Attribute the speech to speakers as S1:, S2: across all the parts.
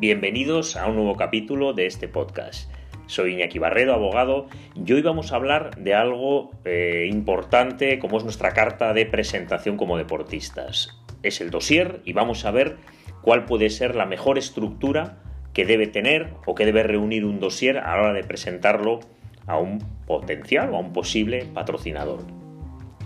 S1: Bienvenidos a un nuevo capítulo de este podcast. Soy Iñaki Barredo, abogado, y hoy vamos a hablar de algo eh, importante como es nuestra carta de presentación como deportistas. Es el dossier y vamos a ver cuál puede ser la mejor estructura que debe tener o que debe reunir un dossier a la hora de presentarlo a un potencial o a un posible patrocinador.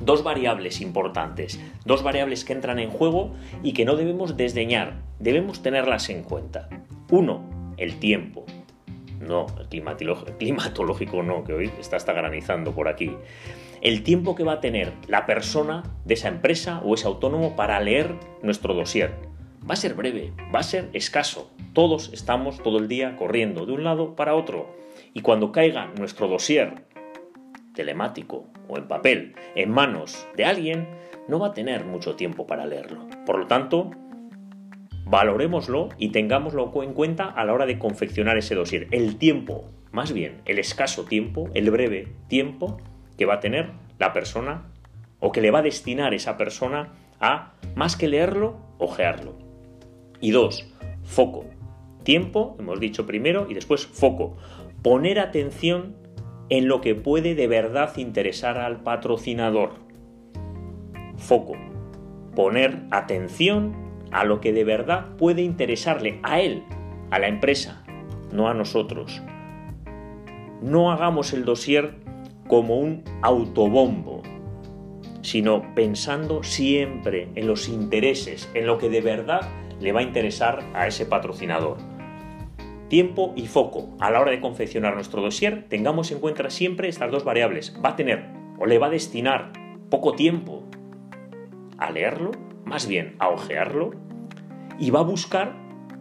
S1: Dos variables importantes, dos variables que entran en juego y que no debemos desdeñar, debemos tenerlas en cuenta. Uno, el tiempo. No, el climatológico no, que hoy está hasta granizando por aquí. El tiempo que va a tener la persona de esa empresa o ese autónomo para leer nuestro dossier. Va a ser breve, va a ser escaso. Todos estamos todo el día corriendo de un lado para otro. Y cuando caiga nuestro dossier telemático o en papel en manos de alguien, no va a tener mucho tiempo para leerlo. Por lo tanto, valorémoslo y tengámoslo en cuenta a la hora de confeccionar ese dossier. El tiempo, más bien, el escaso tiempo, el breve tiempo que va a tener la persona o que le va a destinar esa persona a, más que leerlo, ojearlo. Y dos, foco. Tiempo, hemos dicho primero, y después foco. Poner atención en lo que puede de verdad interesar al patrocinador. Foco. Poner atención a lo que de verdad puede interesarle a él, a la empresa, no a nosotros. No hagamos el dossier como un autobombo, sino pensando siempre en los intereses, en lo que de verdad le va a interesar a ese patrocinador tiempo y foco. A la hora de confeccionar nuestro dossier, tengamos en cuenta siempre estas dos variables. Va a tener o le va a destinar poco tiempo a leerlo, más bien a ojearlo, y va a buscar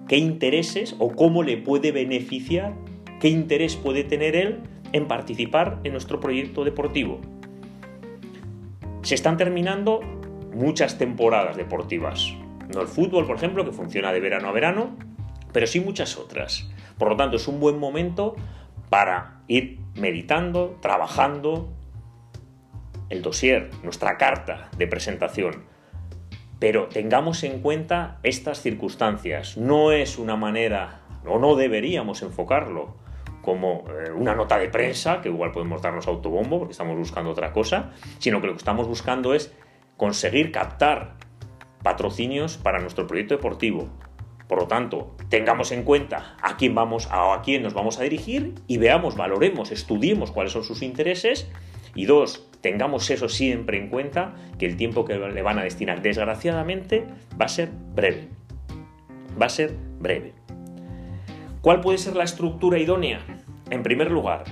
S1: qué intereses o cómo le puede beneficiar, qué interés puede tener él en participar en nuestro proyecto deportivo. Se están terminando muchas temporadas deportivas. No el fútbol, por ejemplo, que funciona de verano a verano, pero sí muchas otras. Por lo tanto, es un buen momento para ir meditando, trabajando el dossier, nuestra carta de presentación. Pero tengamos en cuenta estas circunstancias. No es una manera, o no deberíamos enfocarlo como eh, una nota de prensa, que igual podemos darnos autobombo porque estamos buscando otra cosa, sino que lo que estamos buscando es conseguir captar patrocinios para nuestro proyecto deportivo, por lo tanto, tengamos en cuenta a quién vamos a, a quién nos vamos a dirigir y veamos, valoremos, estudiemos cuáles son sus intereses y dos, tengamos eso siempre en cuenta que el tiempo que le van a destinar desgraciadamente va a ser breve. Va a ser breve. ¿Cuál puede ser la estructura idónea? En primer lugar,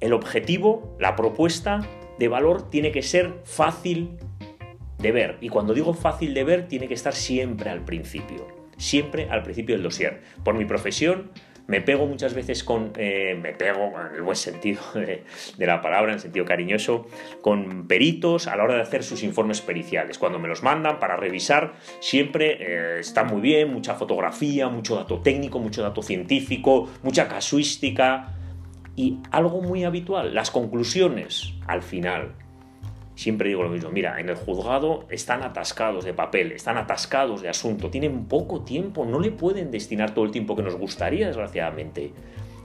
S1: el objetivo, la propuesta de valor tiene que ser fácil de ver. Y cuando digo fácil de ver, tiene que estar siempre al principio. Siempre al principio del dossier. Por mi profesión, me pego muchas veces con, eh, me pego en el buen sentido de, la palabra, en sentido cariñoso, con peritos a la hora de hacer sus informes periciales. Cuando me los mandan para revisar, siempre eh, está muy bien, mucha fotografía, mucho dato técnico, mucho dato científico, mucha casuística y algo muy habitual, las conclusiones al final siempre digo lo mismo, mira, en el juzgado están atascados de papel, están atascados de asunto, tienen poco tiempo, no le pueden destinar todo el tiempo que nos gustaría, desgraciadamente.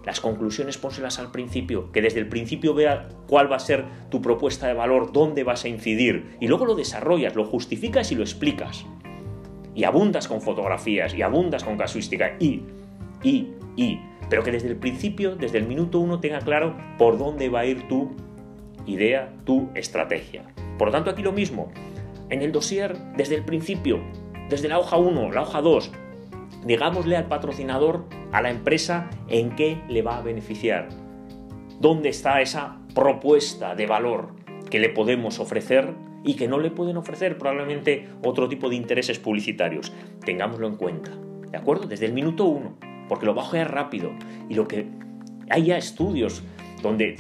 S1: Las conclusiones pónselas al principio, que desde el principio vea cuál va a ser tu propuesta de valor, dónde vas a incidir, y luego lo desarrollas, lo justificas y lo explicas. Y abundas con fotografías, y abundas con casuística, y, y, y, pero que desde el principio, desde el minuto uno, tenga claro por dónde va a ir tu idea, tu estrategia. Por lo tanto, aquí lo mismo. En el dossier, desde el principio, desde la hoja 1, la hoja 2, digámosle al patrocinador, a la empresa, en qué le va a beneficiar. ¿Dónde está esa propuesta de valor que le podemos ofrecer y que no le pueden ofrecer probablemente otro tipo de intereses publicitarios? Tengámoslo en cuenta. ¿De acuerdo? Desde el minuto 1, porque lo bajo es rápido. Y lo que hay ya estudios donde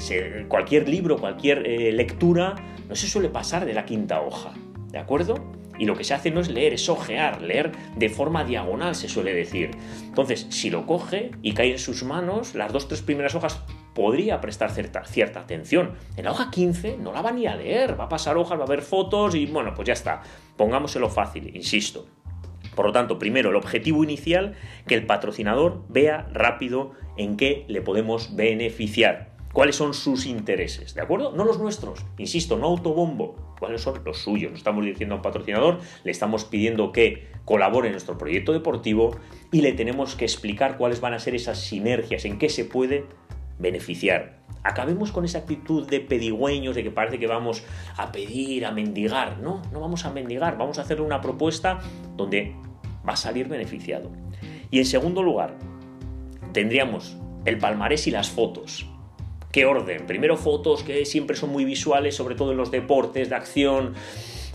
S1: cualquier libro, cualquier eh, lectura, no se suele pasar de la quinta hoja, ¿de acuerdo? Y lo que se hace no es leer, es ojear, leer de forma diagonal, se suele decir. Entonces, si lo coge y cae en sus manos, las dos, tres primeras hojas podría prestar cierta, cierta atención. En la hoja 15 no la va ni a leer, va a pasar hojas, va a ver fotos y bueno, pues ya está. Pongámoselo fácil, insisto. Por lo tanto, primero, el objetivo inicial, que el patrocinador vea rápido en qué le podemos beneficiar. ¿Cuáles son sus intereses? ¿De acuerdo? No los nuestros. Insisto, no autobombo. ¿Cuáles son los suyos? No estamos diciendo a un patrocinador, le estamos pidiendo que colabore en nuestro proyecto deportivo y le tenemos que explicar cuáles van a ser esas sinergias, en qué se puede beneficiar. Acabemos con esa actitud de pedigüeños, de que parece que vamos a pedir, a mendigar. No, no vamos a mendigar, vamos a hacerle una propuesta donde va a salir beneficiado. Y en segundo lugar, tendríamos el palmarés y las fotos. ¿Qué orden? Primero fotos que siempre son muy visuales, sobre todo en los deportes de acción,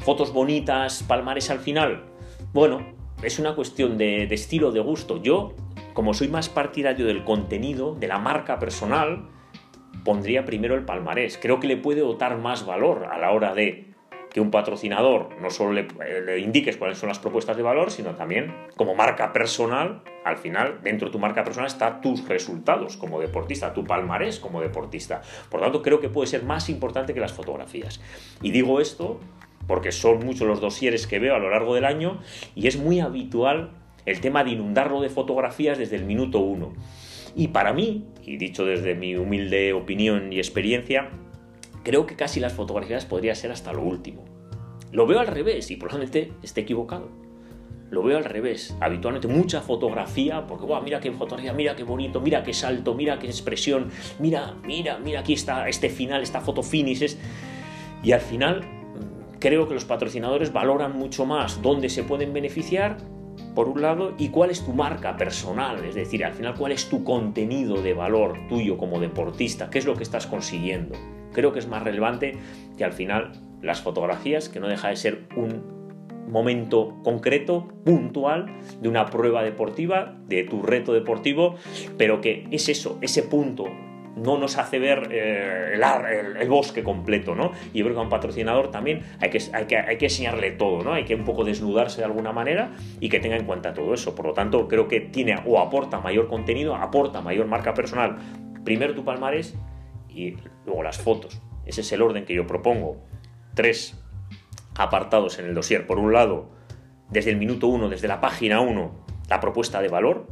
S1: fotos bonitas, palmares al final. Bueno, es una cuestión de, de estilo, de gusto. Yo, como soy más partidario del contenido, de la marca personal, pondría primero el palmarés. Creo que le puede dotar más valor a la hora de que un patrocinador no solo le, le, indiques cuáles son las propuestas de valor, sino también como marca personal, al final, dentro de tu marca personal está tus resultados como deportista, tu palmarés como deportista. Por lo tanto, creo que puede ser más importante que las fotografías. Y digo esto porque son muchos los dosieres que veo a lo largo del año y es muy habitual el tema de inundarlo de fotografías desde el minuto uno. Y para mí, y dicho desde mi humilde opinión y experiencia, creo que casi las fotografías podría ser hasta lo último. Lo veo al revés y probablemente esté equivocado. Lo veo al revés. Habitualmente mucha fotografía, porque wow, mira qué fotografía, mira qué bonito, mira qué salto, mira qué expresión, mira, mira, mira aquí está este final, esta foto finish. Y al final creo que los patrocinadores valoran mucho más dónde se pueden beneficiar por un lado, y cuál es tu marca personal, es decir, al final cuál es tu contenido de valor tuyo como deportista, qué es lo que estás consiguiendo. Creo que es más relevante que al final las fotografías, que no deja de ser un momento concreto, puntual, de una prueba deportiva, de tu reto deportivo, pero que es eso, ese punto no nos hace ver eh, el, bosque completo, ¿no? Y yo creo que a un patrocinador también hay que, hay, que, hay que enseñarle todo, ¿no? Hay que un poco desnudarse de alguna manera y que tenga en cuenta todo eso. Por lo tanto, creo que tiene o aporta mayor contenido, aporta mayor marca personal. Primero tu palmarés y luego las fotos. Ese es el orden que yo propongo. Tres apartados en el dossier. Por un lado, desde el minuto uno, desde la página 1, la propuesta de valor,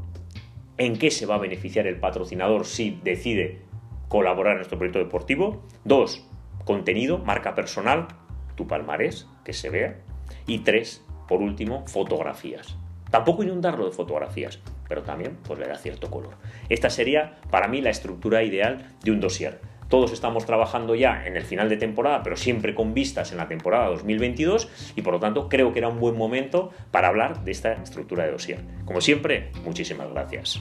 S1: en qué se va a beneficiar el patrocinador si decide colaborar en nuestro proyecto deportivo. Dos, contenido, marca personal, tu palmarés, que se vea. Y tres, por último, fotografías. Tampoco inundarlo de fotografías, pero también pues, le da cierto color. Esta sería para mí la estructura ideal de un dossier. Todos estamos trabajando ya en el final de temporada, pero siempre con vistas en la temporada 2022 y por lo tanto creo que era un buen momento para hablar de esta estructura de dossier. Como siempre, muchísimas gracias.